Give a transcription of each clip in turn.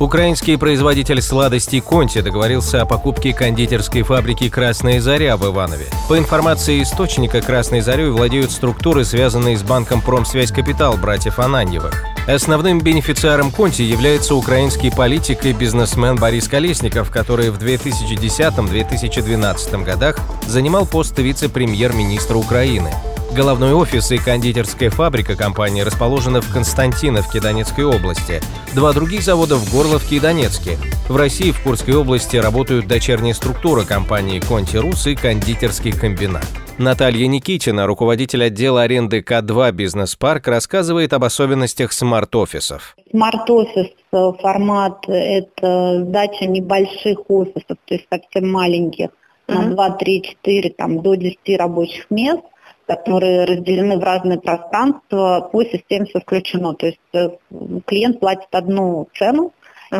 Украинский производитель сладостей Конти договорился о покупке кондитерской фабрики «Красная заря» в Иванове. По информации источника, «Красной зарей» владеют структуры, связанные с банком «Промсвязь Капитал» братьев Ананьевых. Основным бенефициаром Конти является украинский политик и бизнесмен Борис Колесников, который в 2010-2012 годах занимал пост вице-премьер-министра Украины. Головной офис и кондитерская фабрика компании расположены в Константиновке Донецкой области. Два других завода в Горловке и Донецке. В России в Курской области работают дочерние структуры компании «Конти Рус» и кондитерский комбинат. Наталья Никитина, руководитель отдела аренды К2 «Бизнес-парк», рассказывает об особенностях смарт-офисов. Смарт-офис э, формат – это сдача небольших офисов, то есть совсем маленьких, на 2, 3, 4, там, до 10 рабочих мест которые разделены в разные пространства, по системе все включено. То есть э, клиент платит одну цену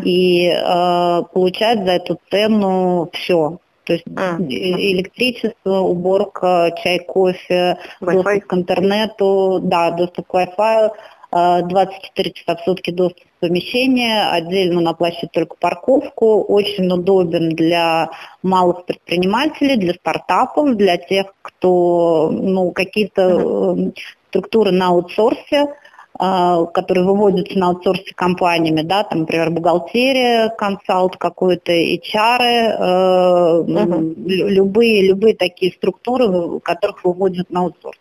и э, получает за эту цену все. То есть а. электричество, уборка, чай, кофе, доступ к интернету, да, доступ к Wi-Fi, 24 часа в сутки доступ в помещение, отдельно он оплачивает только парковку, очень удобен для малых предпринимателей, для стартапов, для тех, кто ну, какие-то uh структуры на аутсорсе, а, которые выводятся на аутсорсе компаниями, да, там, например, бухгалтерия, консалт какой-то, HR, uh-huh. любые, любые такие структуры, которых выводят на аутсорс.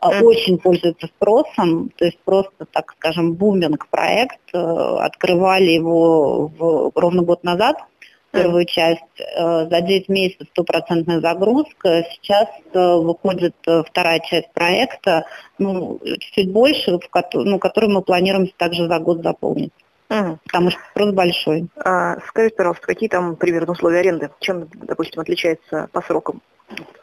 Mm-hmm. Очень пользуется спросом, то есть просто, так скажем, буминг проект. Э, открывали его в, ровно год назад, первую mm-hmm. часть. Э, за 9 месяцев стопроцентная загрузка. Сейчас выходит вторая часть проекта, ну, чуть-чуть больше, в ко- ну, который мы планируем также за год заполнить. Угу. Потому что спрос большой. А, скажите, пожалуйста, какие там примерно условия аренды? Чем, допустим, отличается по срокам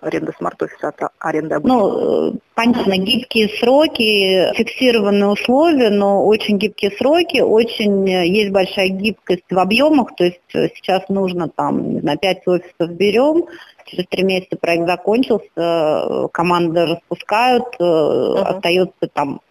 аренда смарт-офиса от аренды? Ну, э, понятно, гибкие сроки, фиксированные условия, но очень гибкие сроки, очень э, есть большая гибкость в объемах, то есть э, сейчас нужно там, на 5 офисов берем, через три месяца проект закончился, команды распускают, uh-huh. остается там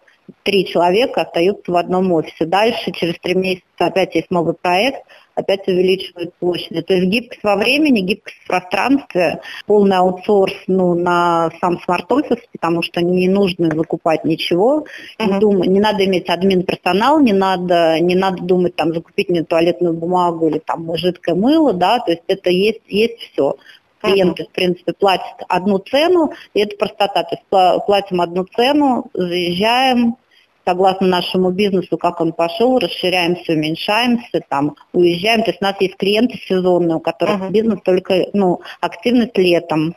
три человека остаются в одном офисе. Дальше, через три месяца, опять есть новый проект, опять увеличивают площади. То есть гибкость во времени, гибкость в пространстве, полный аутсорс ну, на сам смарт-офис, потому что не нужно закупать ничего. Uh-huh. Не, думай, не надо иметь админ-персонал, не надо, не надо думать, там, закупить мне туалетную бумагу или там жидкое мыло, да, то есть это есть, есть все клиенты, в принципе, платят одну цену, и это простота. То есть платим одну цену, заезжаем, согласно нашему бизнесу, как он пошел, расширяемся, уменьшаемся, там, уезжаем. То есть у нас есть клиенты сезонные, у которых uh-huh. бизнес только, ну, активность летом.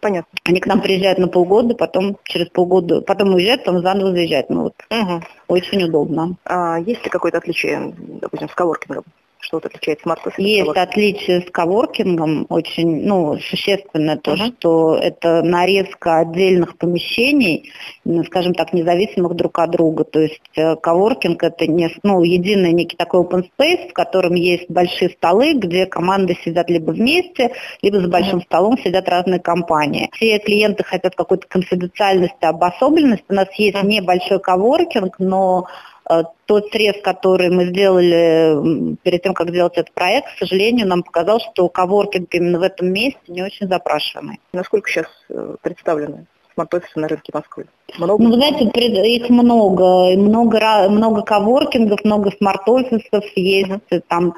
Понятно. Они к нам приезжают на полгода, потом через полгода, потом уезжают, потом заново заезжают. Ну вот, угу. очень удобно. А есть ли какое-то отличие, допустим, с коворкингом? Что вот отличает смарт-офис? Есть отличие с коворкингом, очень ну, существенное то, uh-huh. что это нарезка отдельных помещений, скажем так, независимых друг от друга. То есть э, коворкинг это не, ну, единый некий такой open space, в котором есть большие столы, где команды сидят либо вместе, либо за большим uh-huh. столом сидят разные компании. Все клиенты хотят какой-то конфиденциальности, обособленности. У нас есть uh-huh. небольшой коворкинг, но тот срез, который мы сделали перед тем, как сделать этот проект, к сожалению, нам показал, что коворкинг именно в этом месте не очень запрашиваемый. Насколько сейчас э, представлены смарт-офисы на рынке Москвы? Много? Ну, вы знаете, их много. Много, много коворкингов, много смарт-офисов есть. Uh-huh. Там э,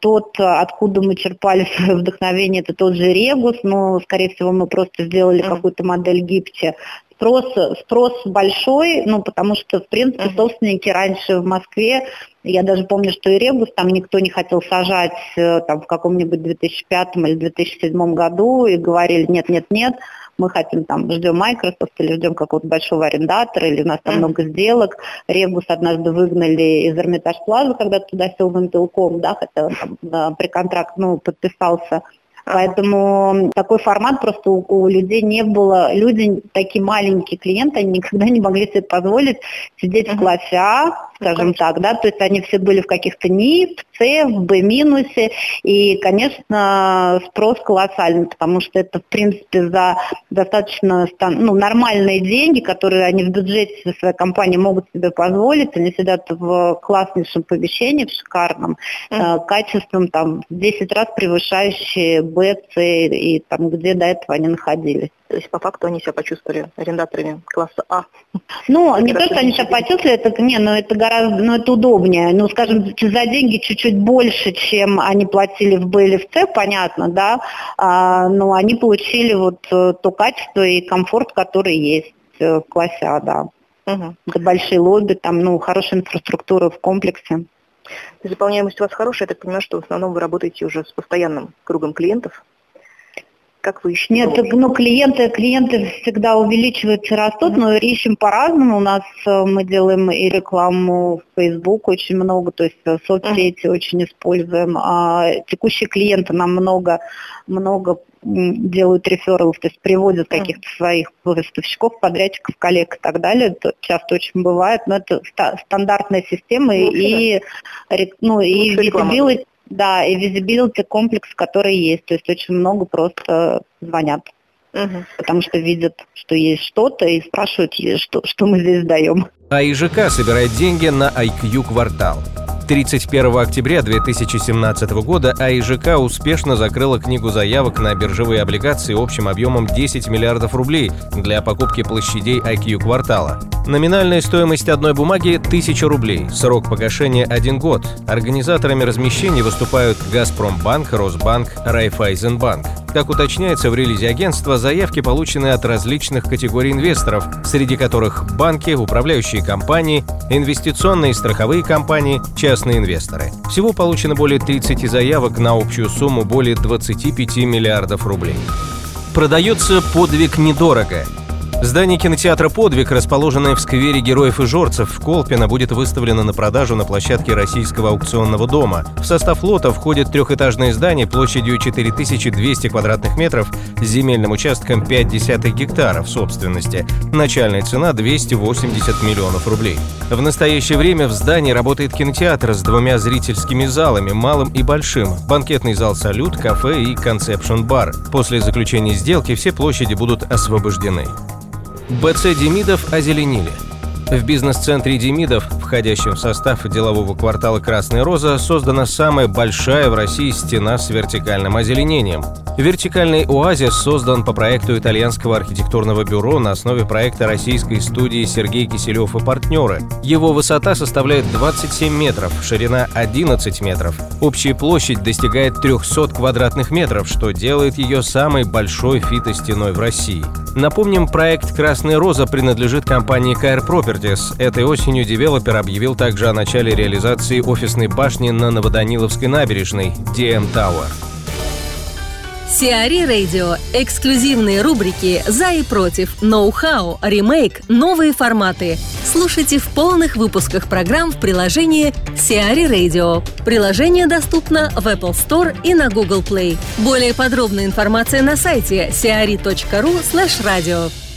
тот, откуда мы черпали свое вдохновение, это тот же Регус, но, скорее всего, мы просто сделали uh-huh. какую-то модель гибче. Спрос, спрос большой, ну, потому что, в принципе, собственники раньше в Москве, я даже помню, что и Ребус там никто не хотел сажать э, там, в каком-нибудь 2005 или 2007 году и говорили, нет, нет, нет, мы хотим там, ждем Microsoft или ждем какого-то большого арендатора, или у нас там много сделок. Ребус однажды выгнали из Эрмитаж Плаза, когда туда сел Винтелком, да, хотя он там при контракт, ну, подписался Поэтому такой формат просто у, у людей не было. Люди, такие маленькие клиенты, они никогда не могли себе позволить сидеть в классе А, скажем так, да, то есть они все были в каких-то НИИ, в С, в Б минусе, и, конечно, спрос колоссальный, потому что это, в принципе, за достаточно ну, нормальные деньги, которые они в бюджете своей компании могут себе позволить, они сидят в класснейшем помещении, в шикарном, mm-hmm. э, качеством там в 10 раз превышающие Б, С и там, где до этого они находились. То есть по факту они себя почувствовали арендаторами класса А. Ну, не то, что они себя почувствовали, это, не, но это гораздо, ну, это удобнее. Ну, скажем, за деньги чуть-чуть больше, чем они платили в Б или в С, понятно, да, а, но они получили вот э, то качество и комфорт, который есть э, в классе А, да. Угу. Это большие лобби, там, ну, хорошая инфраструктура в комплексе. Заполняемость у вас хорошая, я так понимаю, что в основном вы работаете уже с постоянным кругом клиентов, как вы ищете? Нет, ну клиенты, клиенты всегда увеличиваются, растут, mm-hmm. но ищем по-разному. У нас э, мы делаем и рекламу в Facebook очень много, то есть э, соцсети mm-hmm. очень используем. А текущие клиенты нам много, много делают рефералов, то есть приводят каких-то своих поставщиков, подрядчиков, коллег и так далее. Это часто очень бывает, но это стандартная система ну, и, ну, и visibility, да, и visibility комплекс, который есть. То есть очень много просто звонят. Угу. Потому что видят, что есть что-то и спрашивают, что, что мы здесь даем. А ИЖК собирает деньги на IQ квартал. 31 октября 2017 года АИЖК успешно закрыла книгу заявок на биржевые облигации общим объемом 10 миллиардов рублей для покупки площадей IQ квартала. Номинальная стоимость одной бумаги – 1000 рублей, срок погашения – один год. Организаторами размещений выступают «Газпромбанк», «Росбанк», «Райфайзенбанк». Как уточняется в релизе агентства, заявки получены от различных категорий инвесторов, среди которых банки, управляющие компании, инвестиционные и страховые компании, частные инвесторы. Всего получено более 30 заявок на общую сумму более 25 миллиардов рублей. Продается подвиг недорого – Здание кинотеатра «Подвиг», расположенное в сквере Героев и Жорцев в Колпино, будет выставлено на продажу на площадке Российского аукционного дома. В состав лота входит трехэтажное здание площадью 4200 квадратных метров с земельным участком 5 десятых гектаров собственности. Начальная цена 280 миллионов рублей. В настоящее время в здании работает кинотеатр с двумя зрительскими залами, малым и большим, банкетный зал «Салют», кафе и концепшн-бар. После заключения сделки все площади будут освобождены. БЦ Демидов озеленили. В бизнес-центре Демидов, входящем в состав делового квартала «Красная роза», создана самая большая в России стена с вертикальным озеленением. Вертикальный оазис создан по проекту итальянского архитектурного бюро на основе проекта российской студии Сергей Киселев и партнеры. Его высота составляет 27 метров, ширина 11 метров. Общая площадь достигает 300 квадратных метров, что делает ее самой большой фитостеной в России. Напомним, проект «Красная роза» принадлежит компании KR Properties. Этой осенью девелопер объявил также о начале реализации офисной башни на Новоданиловской набережной DM Tower. Сиари Радио. Эксклюзивные рубрики «За и против», «Ноу-хау», «Ремейк», «Новые форматы». Слушайте в полных выпусках программ в приложении Сиари Radio. Приложение доступно в Apple Store и на Google Play. Более подробная информация на сайте siari.ru slash.